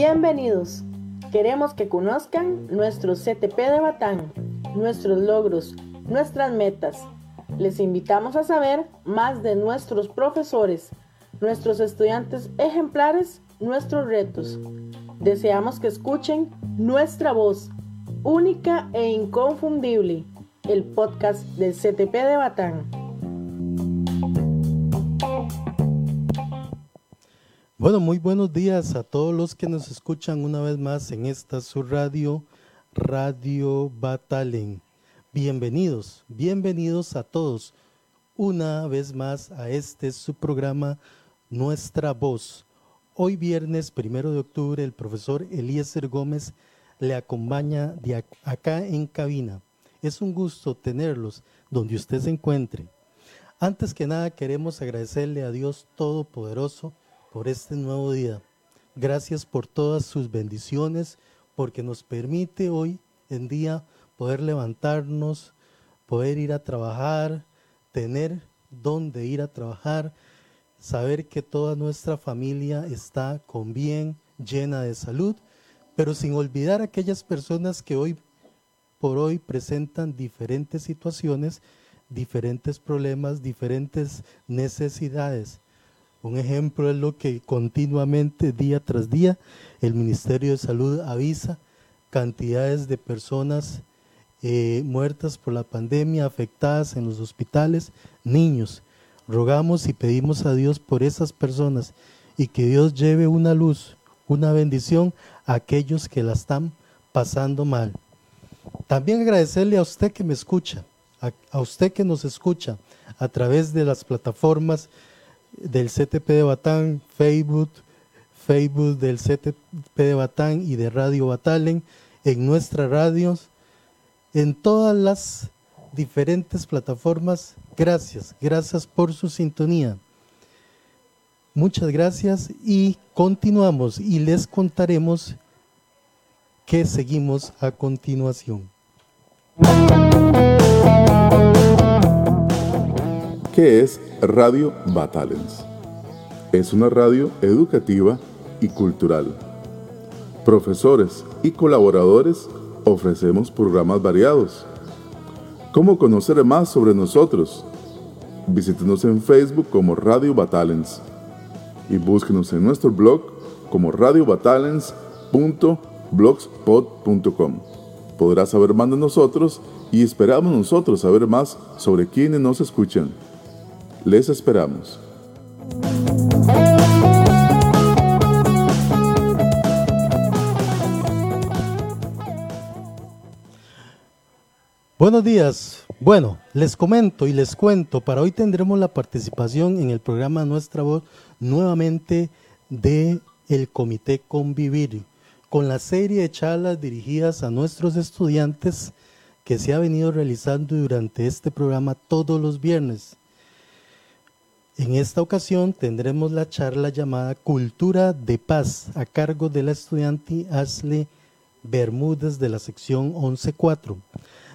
Bienvenidos. Queremos que conozcan nuestro CTP de Batán, nuestros logros, nuestras metas. Les invitamos a saber más de nuestros profesores, nuestros estudiantes ejemplares, nuestros retos. Deseamos que escuchen nuestra voz, única e inconfundible, el podcast del CTP de Batán. Bueno, muy buenos días a todos los que nos escuchan una vez más en esta su radio, Radio Batalen. Bienvenidos, bienvenidos a todos una vez más a este su programa Nuestra Voz. Hoy viernes primero de octubre el profesor Eliezer Gómez le acompaña de acá en cabina. Es un gusto tenerlos donde usted se encuentre. Antes que nada queremos agradecerle a Dios Todopoderoso por este nuevo día. Gracias por todas sus bendiciones, porque nos permite hoy en día poder levantarnos, poder ir a trabajar, tener dónde ir a trabajar, saber que toda nuestra familia está con bien, llena de salud, pero sin olvidar aquellas personas que hoy por hoy presentan diferentes situaciones, diferentes problemas, diferentes necesidades. Un ejemplo es lo que continuamente, día tras día, el Ministerio de Salud avisa cantidades de personas eh, muertas por la pandemia, afectadas en los hospitales, niños. Rogamos y pedimos a Dios por esas personas y que Dios lleve una luz, una bendición a aquellos que la están pasando mal. También agradecerle a usted que me escucha, a usted que nos escucha a través de las plataformas del CTP de Batán, Facebook, Facebook del CTP de Batán y de Radio Batalen, en nuestras radios, en todas las diferentes plataformas. Gracias, gracias por su sintonía. Muchas gracias y continuamos y les contaremos qué seguimos a continuación. ¿Qué es Radio Batalens? Es una radio educativa y cultural. Profesores y colaboradores ofrecemos programas variados. ¿Cómo conocer más sobre nosotros? Visítenos en Facebook como Radio Batalens y búsquenos en nuestro blog como radiobatalens.blogspot.com. Podrás saber más de nosotros y esperamos nosotros saber más sobre quienes nos escuchan. Les esperamos. Buenos días. Bueno, les comento y les cuento, para hoy tendremos la participación en el programa Nuestra Voz nuevamente de el Comité Convivir, con la serie de charlas dirigidas a nuestros estudiantes que se ha venido realizando durante este programa todos los viernes. En esta ocasión tendremos la charla llamada Cultura de Paz a cargo de la estudiante Ashley Bermúdez de la sección 11.4.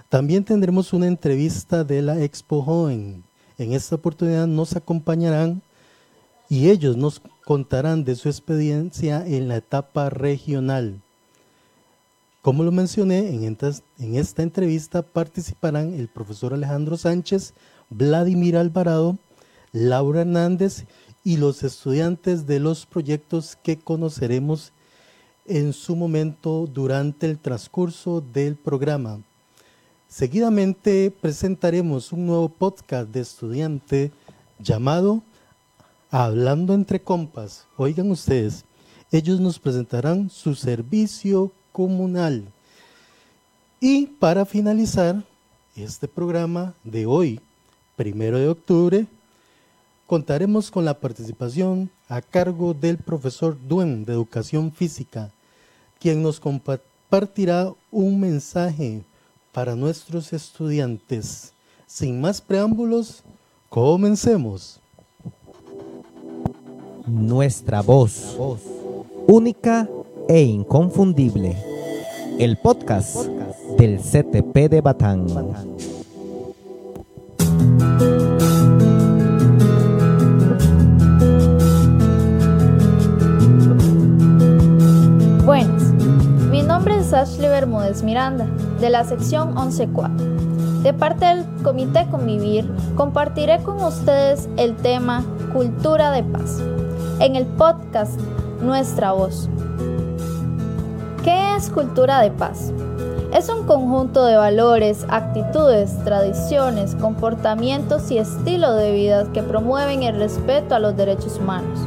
También tendremos una entrevista de la Expo Joven. En esta oportunidad nos acompañarán y ellos nos contarán de su experiencia en la etapa regional. Como lo mencioné, en esta entrevista participarán el profesor Alejandro Sánchez, Vladimir Alvarado, Laura Hernández y los estudiantes de los proyectos que conoceremos en su momento durante el transcurso del programa. Seguidamente presentaremos un nuevo podcast de estudiante llamado Hablando entre compas. Oigan ustedes, ellos nos presentarán su servicio comunal. Y para finalizar este programa de hoy, primero de octubre, contaremos con la participación a cargo del profesor Duen de Educación Física, quien nos compartirá un mensaje para nuestros estudiantes. Sin más preámbulos, comencemos. Nuestra voz, única e inconfundible. El podcast del CTP de Batán. López Miranda, de la sección 11.4. De parte del Comité Convivir, compartiré con ustedes el tema Cultura de Paz en el podcast Nuestra Voz. ¿Qué es cultura de paz? Es un conjunto de valores, actitudes, tradiciones, comportamientos y estilos de vida que promueven el respeto a los derechos humanos,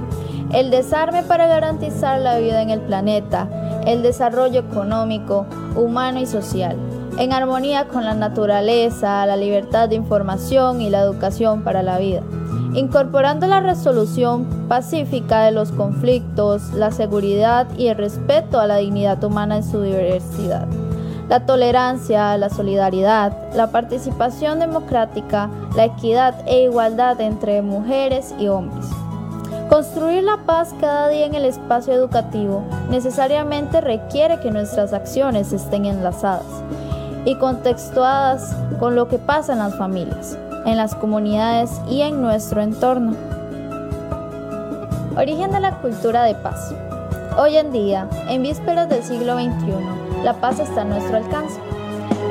el desarme para garantizar la vida en el planeta, el desarrollo económico, humano y social, en armonía con la naturaleza, la libertad de información y la educación para la vida, incorporando la resolución pacífica de los conflictos, la seguridad y el respeto a la dignidad humana en su diversidad la tolerancia, la solidaridad, la participación democrática, la equidad e igualdad entre mujeres y hombres. Construir la paz cada día en el espacio educativo necesariamente requiere que nuestras acciones estén enlazadas y contextuadas con lo que pasa en las familias, en las comunidades y en nuestro entorno. Origen de la cultura de paz. Hoy en día, en vísperas del siglo XXI, la paz está a nuestro alcance.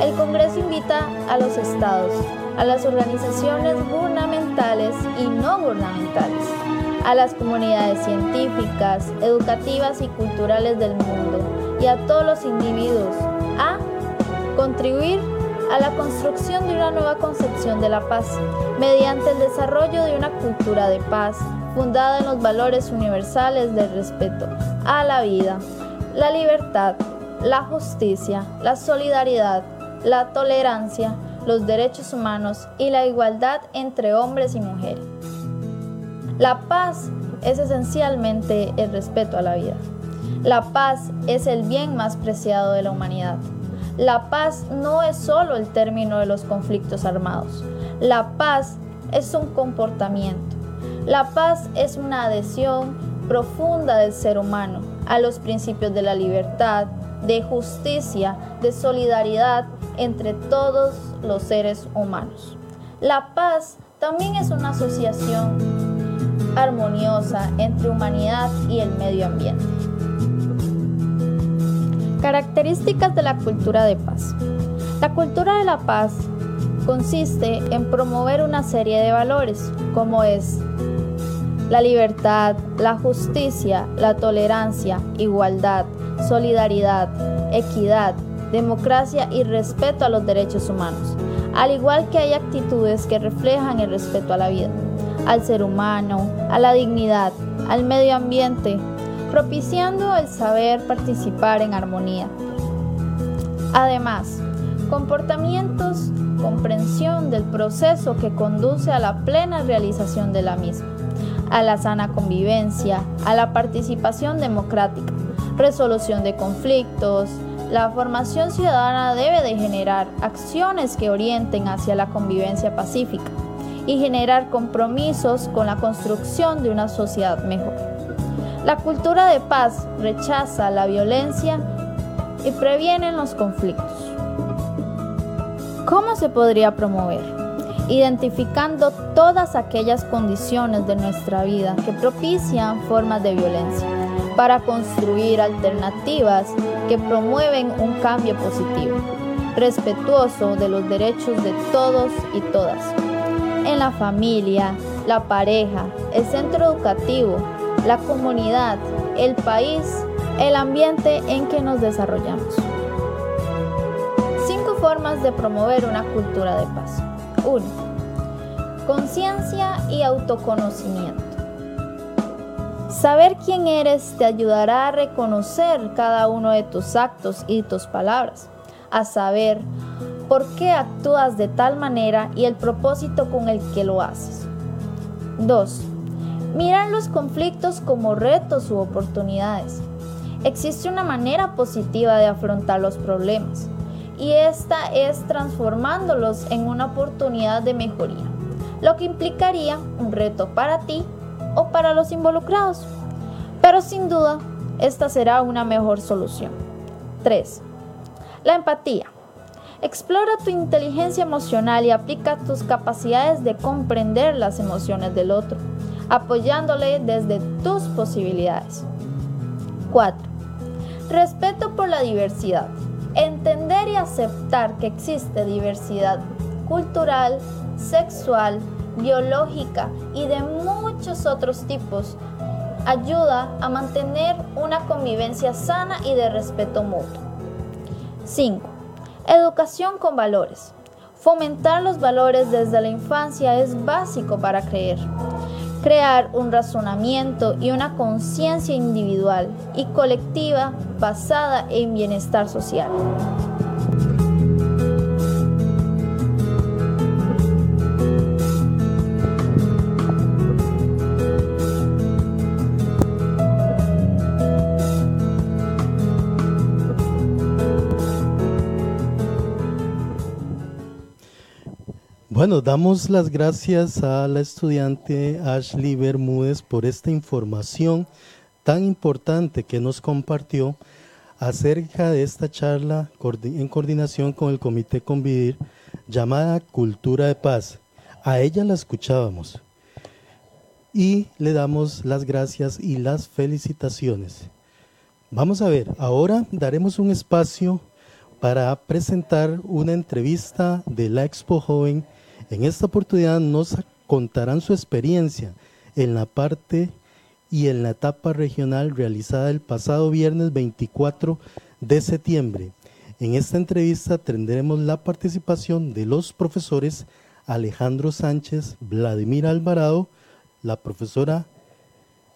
El Congreso invita a los estados, a las organizaciones gubernamentales y no gubernamentales, a las comunidades científicas, educativas y culturales del mundo y a todos los individuos a contribuir a la construcción de una nueva concepción de la paz mediante el desarrollo de una cultura de paz fundada en los valores universales del respeto a la vida, la libertad, la justicia, la solidaridad, la tolerancia, los derechos humanos y la igualdad entre hombres y mujeres. La paz es esencialmente el respeto a la vida. La paz es el bien más preciado de la humanidad. La paz no es solo el término de los conflictos armados. La paz es un comportamiento. La paz es una adhesión profunda del ser humano a los principios de la libertad, de justicia, de solidaridad entre todos los seres humanos. La paz también es una asociación armoniosa entre humanidad y el medio ambiente. Características de la cultura de paz. La cultura de la paz consiste en promover una serie de valores como es la libertad, la justicia, la tolerancia, igualdad, solidaridad, equidad, democracia y respeto a los derechos humanos, al igual que hay actitudes que reflejan el respeto a la vida, al ser humano, a la dignidad, al medio ambiente, propiciando el saber participar en armonía. Además, comportamientos, comprensión del proceso que conduce a la plena realización de la misma, a la sana convivencia, a la participación democrática, resolución de conflictos. La formación ciudadana debe de generar acciones que orienten hacia la convivencia pacífica y generar compromisos con la construcción de una sociedad mejor. La cultura de paz rechaza la violencia y previene los conflictos. ¿Cómo se podría promover? Identificando todas aquellas condiciones de nuestra vida que propician formas de violencia para construir alternativas que promueven un cambio positivo, respetuoso de los derechos de todos y todas. La familia, la pareja, el centro educativo, la comunidad, el país, el ambiente en que nos desarrollamos. Cinco formas de promover una cultura de paz. 1. Conciencia y autoconocimiento. Saber quién eres te ayudará a reconocer cada uno de tus actos y tus palabras, a saber por qué actúas de tal manera y el propósito con el que lo haces. 2. Mirar los conflictos como retos u oportunidades. Existe una manera positiva de afrontar los problemas y esta es transformándolos en una oportunidad de mejoría, lo que implicaría un reto para ti o para los involucrados. Pero sin duda, esta será una mejor solución. 3. La empatía. Explora tu inteligencia emocional y aplica tus capacidades de comprender las emociones del otro, apoyándole desde tus posibilidades. 4. Respeto por la diversidad. Entender y aceptar que existe diversidad cultural, sexual, biológica y de muchos otros tipos ayuda a mantener una convivencia sana y de respeto mutuo. 5. Educación con valores. Fomentar los valores desde la infancia es básico para creer. Crear un razonamiento y una conciencia individual y colectiva basada en bienestar social. Bueno, damos las gracias a la estudiante Ashley Bermúdez por esta información tan importante que nos compartió acerca de esta charla en coordinación con el Comité Convivir llamada Cultura de Paz. A ella la escuchábamos y le damos las gracias y las felicitaciones. Vamos a ver, ahora daremos un espacio para presentar una entrevista de la Expo Joven en esta oportunidad nos contarán su experiencia en la parte y en la etapa regional realizada el pasado viernes 24 de septiembre. En esta entrevista tendremos la participación de los profesores Alejandro Sánchez, Vladimir Alvarado, la profesora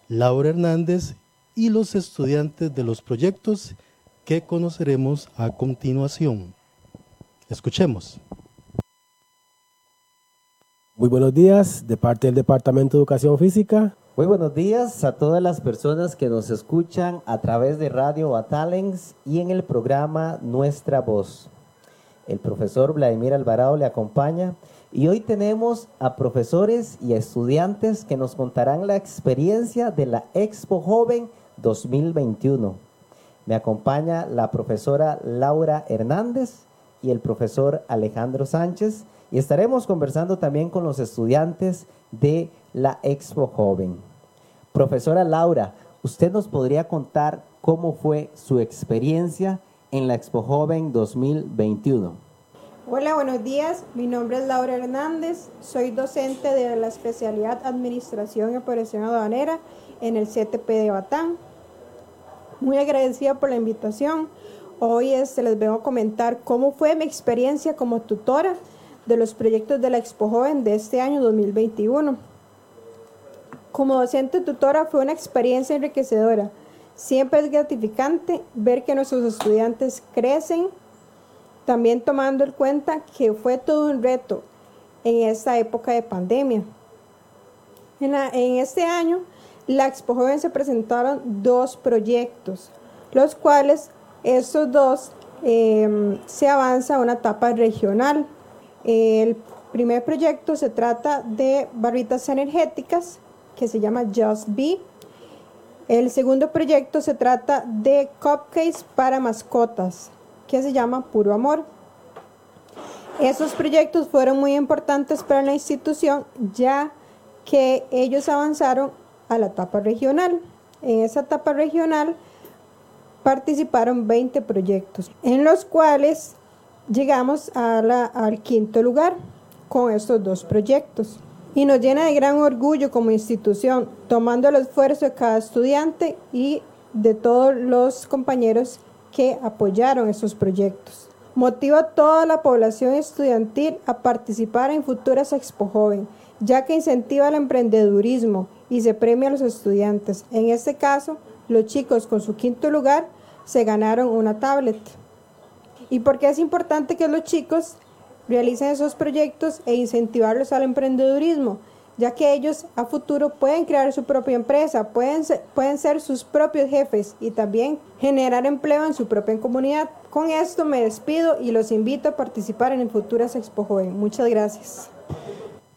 Laura Hernández y los estudiantes de los proyectos que conoceremos a continuación. Escuchemos. Muy buenos días de parte del Departamento de Educación Física. Muy buenos días a todas las personas que nos escuchan a través de Radio Batalens y en el programa Nuestra Voz. El profesor Vladimir Alvarado le acompaña y hoy tenemos a profesores y estudiantes que nos contarán la experiencia de la Expo Joven 2021. Me acompaña la profesora Laura Hernández y el profesor Alejandro Sánchez y estaremos conversando también con los estudiantes de la Expo Joven. Profesora Laura, ¿usted nos podría contar cómo fue su experiencia en la Expo Joven 2021? Hola, buenos días. Mi nombre es Laura Hernández. Soy docente de la especialidad Administración y Operación Aduanera en el CTP de Batán. Muy agradecida por la invitación. Hoy este, les vengo a comentar cómo fue mi experiencia como tutora de los proyectos de la Expo Joven de este año 2021. Como docente tutora fue una experiencia enriquecedora. Siempre es gratificante ver que nuestros estudiantes crecen, también tomando en cuenta que fue todo un reto en esta época de pandemia. En, este año, la Expo Joven se presentaron dos proyectos, los cuales estos dos eh, se avanza a una etapa regional. El primer proyecto se trata de barritas energéticas que se llama Just Be. El segundo proyecto se trata de cupcakes para mascotas que se llama Puro Amor. Esos proyectos fueron muy importantes para la institución ya que ellos avanzaron a la etapa regional. En esa etapa regional participaron 20 proyectos, en los cuales llegamos al quinto lugar con estos dos proyectos. Y nos llena de gran orgullo como institución, tomando el esfuerzo de cada estudiante y de todos los compañeros que apoyaron estos proyectos. Motiva a toda la población estudiantil a participar en futuras Expo Joven, ya que incentiva el emprendedurismo y se premia a los estudiantes. En este caso, los chicos con su quinto lugar se ganaron una tablet. ¿Y por qué es importante que los chicos realicen esos proyectos e incentivarlos al emprendedurismo? ya que ellos a futuro pueden crear su propia empresa, pueden ser, pueden ser sus propios jefes y también generar empleo en su propia comunidad. Con esto me despido y los invito a participar en Futuras Expo Joven. Muchas gracias.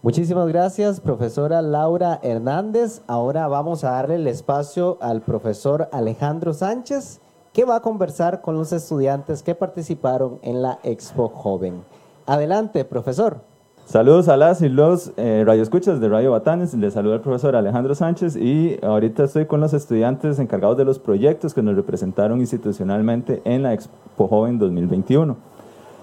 Muchísimas gracias, profesora Laura Hernández. Ahora vamos a darle el espacio al profesor Alejandro Sánchez que va a conversar con los estudiantes que participaron en la Expo Joven. Adelante, profesor. Saludos a las y los eh, radioescuchas de Radio Batanes. Les saluda el profesor Alejandro Sánchez y ahorita estoy con los estudiantes encargados de los proyectos que nos representaron institucionalmente en la Expo Joven 2021.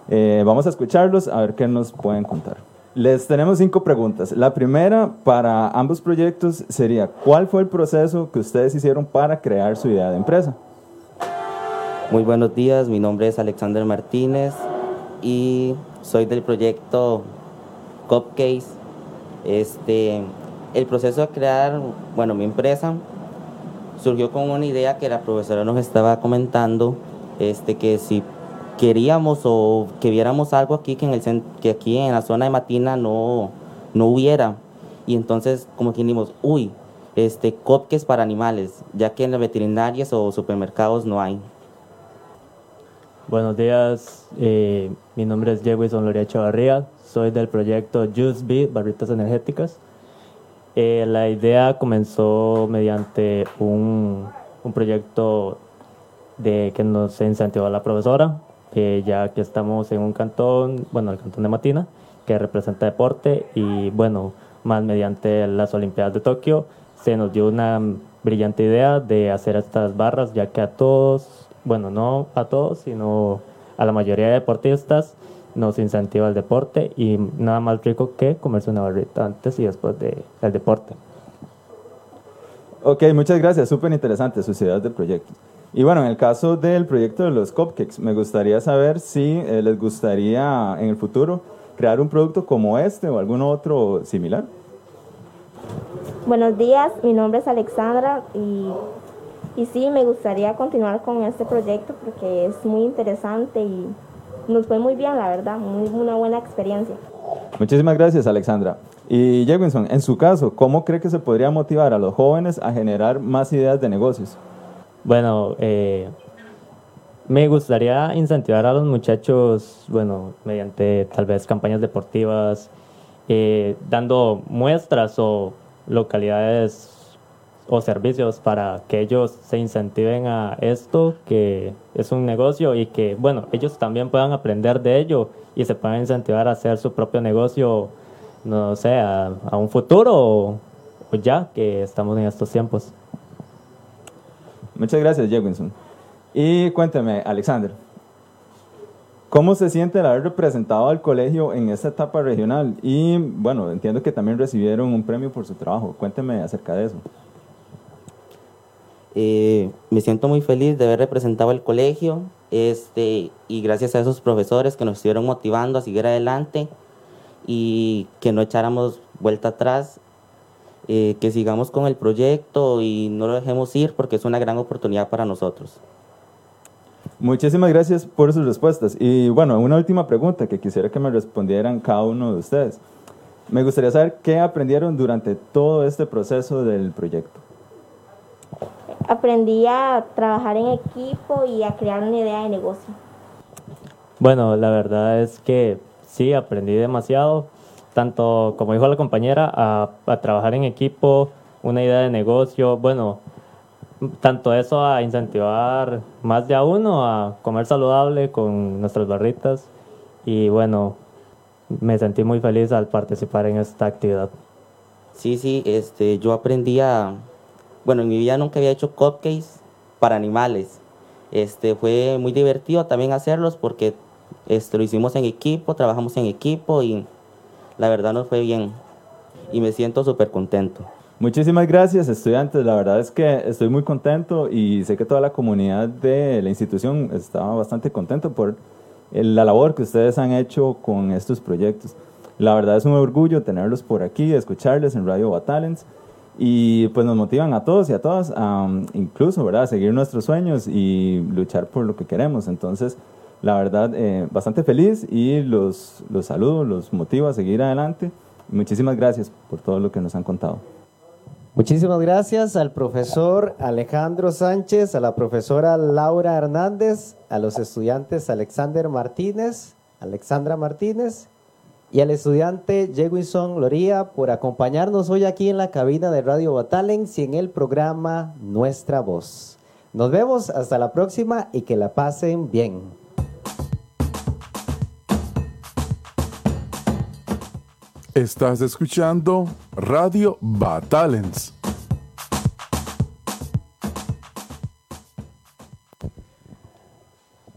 Eh, vamos a escucharlos a ver qué nos pueden contar. Les tenemos cinco preguntas. La primera para ambos proyectos sería, ¿cuál fue el proceso que ustedes hicieron para crear su idea de empresa? Muy buenos días, mi nombre es Alexander Martínez y soy del proyecto Cupcase. Este, el proceso de crear, bueno, mi empresa surgió con una idea que la profesora nos estaba comentando, este, que si queríamos o que viéramos algo aquí que, en el, que aquí en la zona de Matina no, no hubiera. Y entonces como que dijimos, uy, este, cupcakes para animales, ya que en las veterinarias o supermercados no hay. Buenos días, eh, mi nombre es Jewison Loria Chavarría, soy del proyecto Juice Beat, Barritas Energéticas. Eh, la idea comenzó mediante un, un, proyecto de que nos incentivó la profesora, ya que estamos en un cantón, bueno, el cantón de Matina, que representa deporte y bueno, más mediante las Olimpiadas de Tokio, se nos dio una brillante idea de hacer estas barras, ya que a todos, bueno, no a todos, sino a la mayoría de deportistas nos incentiva el deporte y nada más rico que comerse una barrita antes y después del deporte. Ok, muchas gracias, súper interesante sus ideas de proyecto. Y bueno, en el caso del proyecto de los cupcakes, me gustaría saber si eh, les gustaría en el futuro crear un producto como este o algún otro similar. Buenos días, mi nombre es Alexandra y, y sí, me gustaría continuar con este proyecto porque es muy interesante y nos fue muy bien, la verdad, muy, una buena experiencia. Muchísimas gracias, Alexandra. Y Jewinson, en su caso, ¿cómo cree que se podría motivar a los jóvenes a generar más ideas de negocios? Bueno, eh, me gustaría incentivar a los muchachos, bueno, mediante tal vez campañas deportivas, eh, dando muestras o localidades o servicios para que ellos se incentiven a esto, que es un negocio y que, bueno, ellos también puedan aprender de ello y se puedan incentivar a hacer su propio negocio, no sé, a, un futuro o, ya que estamos en estos tiempos. Muchas gracias, Jewinson. Y cuénteme, Alexander, ¿cómo se siente el haber representado al colegio en esta etapa regional? Y bueno, entiendo que también recibieron un premio por su trabajo. Cuénteme acerca de eso. Eh, me siento muy feliz de haber representado el colegio este, y gracias a esos profesores que nos estuvieron motivando a seguir adelante y que no echáramos vuelta atrás, eh, que sigamos con el proyecto y no lo dejemos ir porque es una gran oportunidad para nosotros. Muchísimas gracias por sus respuestas. Y bueno, una última pregunta que quisiera que me respondieran cada uno de ustedes. Me gustaría saber qué aprendieron durante todo este proceso del proyecto aprendí a trabajar en equipo y a crear una idea de negocio. Bueno, la verdad es que sí, aprendí demasiado, tanto como dijo la compañera, a, trabajar en equipo, una idea de negocio, bueno, tanto eso a incentivar más de a uno a comer saludable con nuestras barritas y bueno, me sentí muy feliz al participar en esta actividad. Sí, sí, este, yo aprendí a, bueno, en mi vida nunca había hecho cupcakes para animales. Este, fue muy divertido también hacerlos porque este, lo hicimos en equipo, trabajamos en equipo y la verdad nos fue bien y me siento súper contento. Muchísimas gracias estudiantes, la verdad es que estoy muy contento y sé que toda la comunidad de la institución está bastante contento por la labor que ustedes han hecho con estos proyectos. La verdad es un orgullo tenerlos por aquí, escucharles en Radio Batalents y pues nos motivan a todos y a todas a incluso, ¿verdad?, a seguir nuestros sueños y luchar por lo que queremos. Entonces, la verdad, eh, bastante feliz y los, los saludo, los motivo a seguir adelante. Muchísimas gracias por todo lo que nos han contado. Muchísimas gracias al profesor Alejandro Sánchez, a la profesora Laura Hernández, a los estudiantes Alexander Martínez, Alexandra Martínez y al estudiante Jewison Loría por acompañarnos hoy aquí en la cabina de Radio Batalens y en el programa Nuestra Voz. Nos vemos hasta la próxima y que la pasen bien. Estás escuchando Radio Batalens.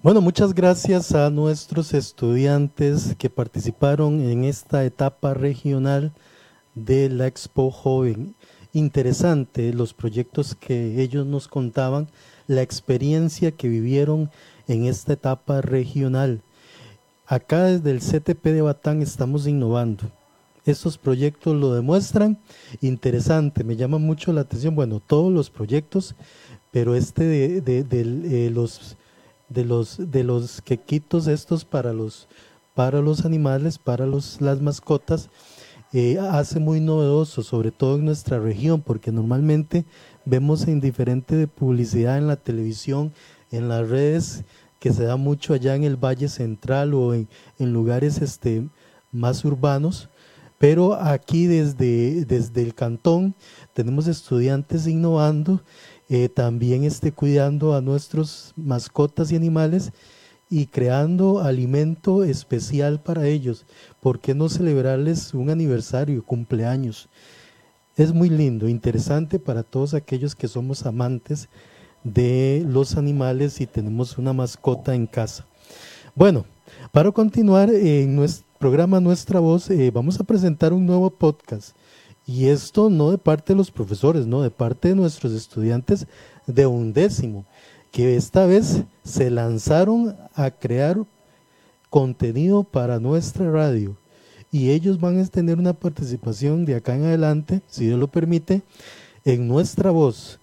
Bueno, muchas gracias a nuestros estudiantes que participaron en esta etapa regional de la Expo Joven. Interesante los proyectos que ellos nos contaban, la experiencia que vivieron en esta etapa regional. Acá desde el CTP de Batán estamos innovando. Estos proyectos lo demuestran. Interesante, me llama mucho la atención, bueno, todos los proyectos, pero este de, eh, los de los de los quequitos estos para los para los animales, para los, las mascotas, eh, hace muy novedoso, sobre todo en nuestra región, porque normalmente vemos en diferente publicidad en la televisión, en las redes, que se da mucho allá en el Valle Central o en, lugares este, más urbanos, pero aquí desde, desde el cantón tenemos estudiantes innovando, eh, también este, cuidando a nuestros mascotas y animales y creando alimento especial para ellos. ¿Por qué no celebrarles un aniversario, cumpleaños? Es muy lindo, interesante para todos aquellos que somos amantes de los animales y tenemos una mascota en casa. Bueno, para continuar en nuestro programa Nuestra Voz, eh, vamos a presentar un nuevo podcast. Y esto no de parte de los profesores, no, de parte de nuestros estudiantes de undécimo que esta vez se lanzaron a crear contenido para nuestra radio y ellos van a tener una participación de acá en adelante, si Dios lo permite, en nuestra voz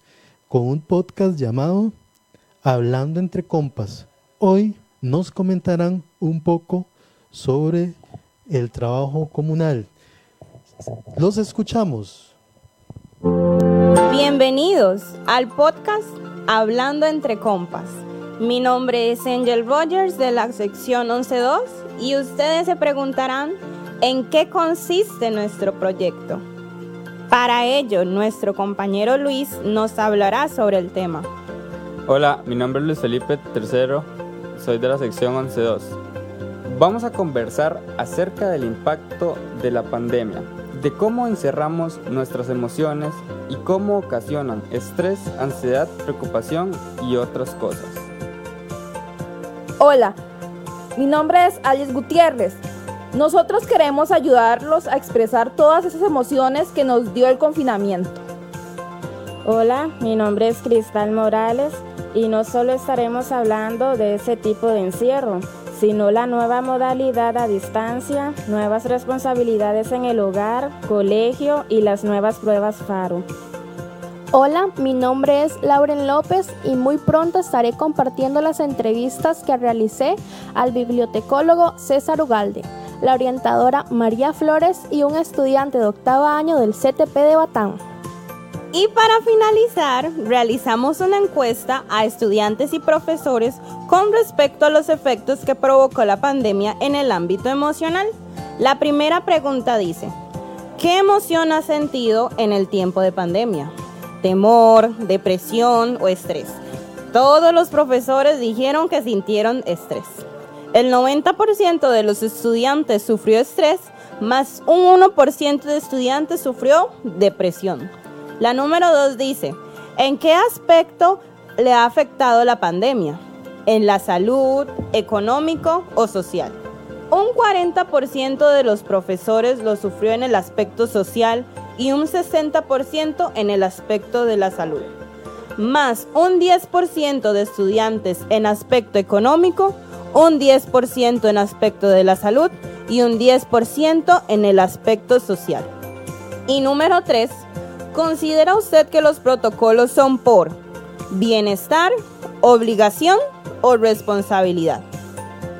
con un podcast llamado Hablando entre compas. Hoy nos comentarán un poco sobre el trabajo comunal. Los escuchamos. Bienvenidos al podcast Hablando entre compas. Mi nombre es Angel Rogers de la sección 11.2 y ustedes se preguntarán en qué consiste nuestro proyecto. Para ello, nuestro compañero Luis nos hablará sobre el tema. Hola, mi nombre es Luis Felipe III, soy de la sección 11.2. Vamos a conversar acerca del impacto de la pandemia de cómo encerramos nuestras emociones y cómo ocasionan estrés, ansiedad, preocupación y otras cosas. Hola, mi nombre es Alice Gutiérrez. Nosotros queremos ayudarlos a expresar todas esas emociones que nos dio el confinamiento. Hola, mi nombre es Cristal Morales y no solo estaremos hablando de ese tipo de encierro, sino la nueva modalidad a distancia, nuevas responsabilidades en el hogar, colegio y las nuevas pruebas FARO. Hola, mi nombre es Lauren López y muy pronto estaré compartiendo las entrevistas que realicé al bibliotecólogo César Ugalde, la orientadora María Flores y un estudiante de octavo año del CTP de Batán. Y para finalizar, realizamos una encuesta a estudiantes y profesores con respecto a los efectos que provocó la pandemia en el ámbito emocional. La primera pregunta dice, ¿qué emoción has sentido en el tiempo de pandemia? ¿Temor, depresión o estrés? Todos los profesores dijeron que sintieron estrés. El 90% de los estudiantes sufrió estrés, más un 1% de estudiantes sufrió depresión. La número dos dice, ¿en qué aspecto le ha afectado la pandemia? ¿En la salud, económico o social? Un 40% de los profesores lo sufrió en el aspecto social y un 60% en el aspecto de la salud. Más un 10% de estudiantes en aspecto económico, un 10% en aspecto de la salud y un 10% en el aspecto social. Y número 3, ¿Considera usted que los protocolos son por bienestar, obligación o responsabilidad?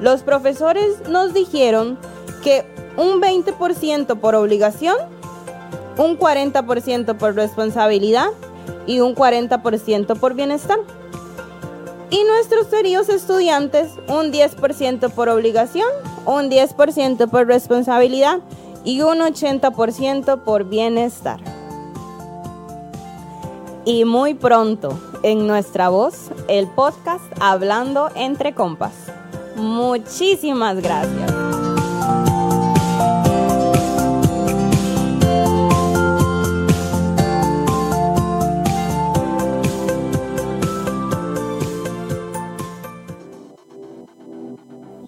Los profesores nos dijeron que un 20% por obligación, un 40% por responsabilidad y un 40% por bienestar. Y nuestros queridos estudiantes, un 10% por obligación, un 10% por responsabilidad y un 80% por bienestar y muy pronto en nuestra voz el podcast Hablando entre compas. Muchísimas gracias.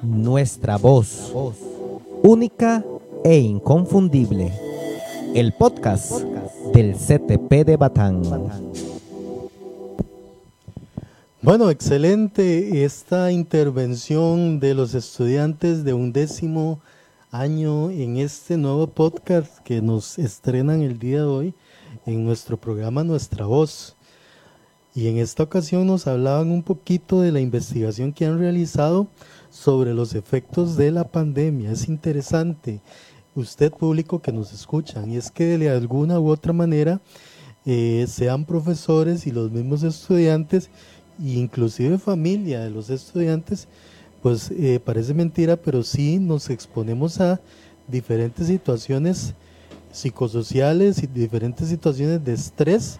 Nuestra voz, única e inconfundible. El podcast del CTP de Batán. Bueno, excelente esta intervención de los estudiantes de un décimo año en este nuevo podcast que nos estrenan el día de hoy en nuestro programa Nuestra Voz. Y en esta ocasión nos hablaban un poquito de la investigación que han realizado sobre los efectos de la pandemia. Es interesante, usted público que nos escuchan, y es que de alguna u otra manera eh, sean profesores y los mismos estudiantes, e inclusive familia de los estudiantes, pues eh, parece mentira, pero sí nos exponemos a diferentes situaciones psicosociales y diferentes situaciones de estrés,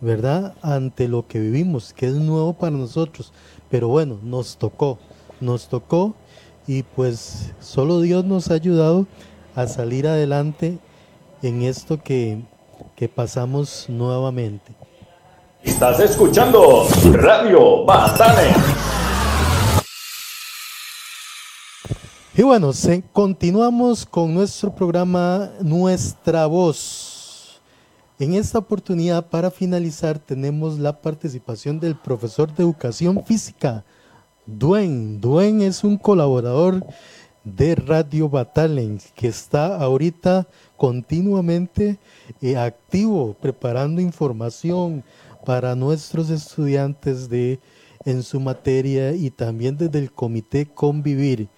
¿verdad? Ante lo que vivimos, que es nuevo para nosotros. Pero bueno, nos tocó nos tocó y pues solo Dios nos ha ayudado a salir adelante en esto que, que pasamos nuevamente. Estás escuchando Radio Batane. Y bueno, se, continuamos con nuestro programa Nuestra Voz. En esta oportunidad, para finalizar, tenemos la participación del profesor de Educación Física, Duen. Duen es un colaborador de Radio Batalen que está ahorita continuamente eh, activo preparando información para nuestros estudiantes de en su materia y también desde el comité Convivir.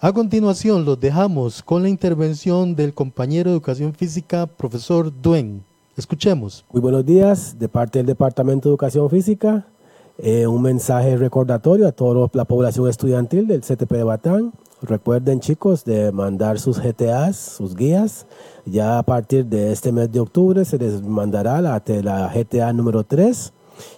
A continuación los dejamos con la intervención del compañero de Educación Física, profesor Duen. Escuchemos. Muy buenos días de parte del Departamento de Educación Física. Eh, un mensaje recordatorio a toda la población estudiantil del CTP de Batán. Recuerden chicos de mandar sus GTAs, sus guías. Ya a partir de este mes de octubre se les mandará la, la GTA número 3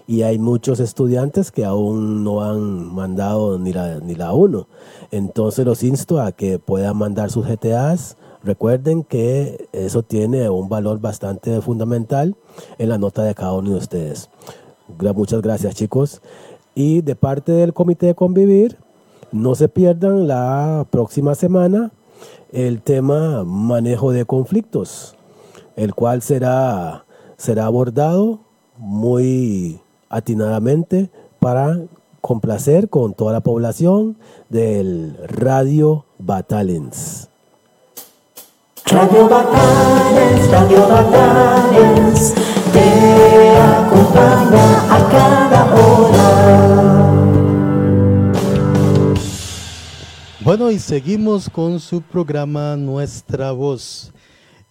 y hay muchos estudiantes que aún no han mandado ni la, ni la 1. Entonces los insto a que puedan mandar sus GTAs. Recuerden que eso tiene un valor bastante fundamental en la nota de cada uno de ustedes. Muchas gracias chicos. Y de parte del Comité de Convivir, no se pierdan la próxima semana el tema manejo de conflictos, el cual será, será abordado muy atinadamente para complacer con toda la población del Radio Batalens. Radio Batalens, Radio Batalens te acompaña a cada hora. Bueno, y seguimos con su programa Nuestra Voz.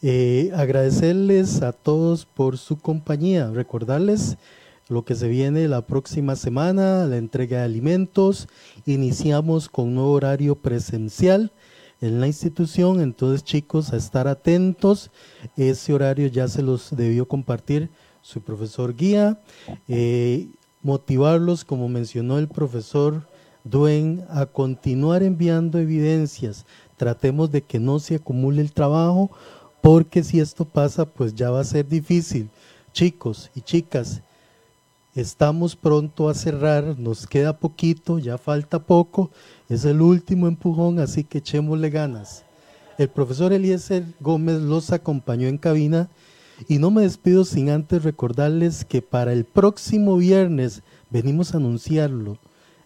Eh, agradecerles a todos por su compañía, recordarles lo que se viene la próxima semana, la entrega de alimentos. Iniciamos con nuevo horario presencial en la institución, entonces chicos, a estar atentos. Ese horario ya se los debió compartir su profesor guía. Eh, motivarlos, como mencionó el profesor Duen, a continuar enviando evidencias. Tratemos de que no se acumule el trabajo, porque si esto pasa, pues ya va a ser difícil. Chicos y chicas, estamos pronto a cerrar, nos queda poquito, ya falta poco es el último empujón, así que echémosle ganas. El profesor Eliezer Gómez los acompañó en cabina y no me despido sin antes recordarles que para el próximo viernes, venimos a anunciarlo,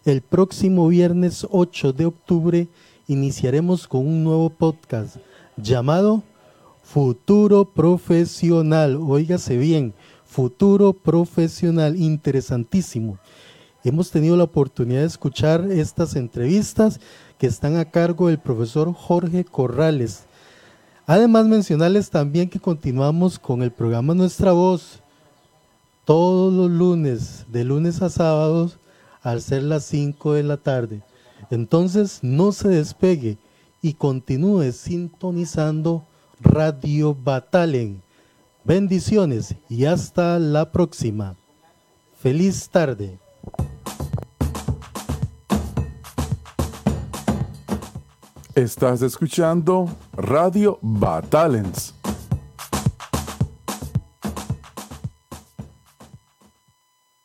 el próximo viernes 8 de octubre iniciaremos con un nuevo podcast llamado Futuro Profesional. Óigase bien, Futuro Profesional, interesantísimo. Hemos tenido la oportunidad de escuchar estas entrevistas que están a cargo del profesor Jorge Corrales. Además, mencionarles también que continuamos con el programa Nuestra Voz todos los lunes, de lunes a sábados, al ser las 5 de la tarde. Entonces, no se despegue y continúe sintonizando Radio Batalen. Bendiciones y hasta la próxima. Feliz tarde. Estás escuchando Radio Batalens.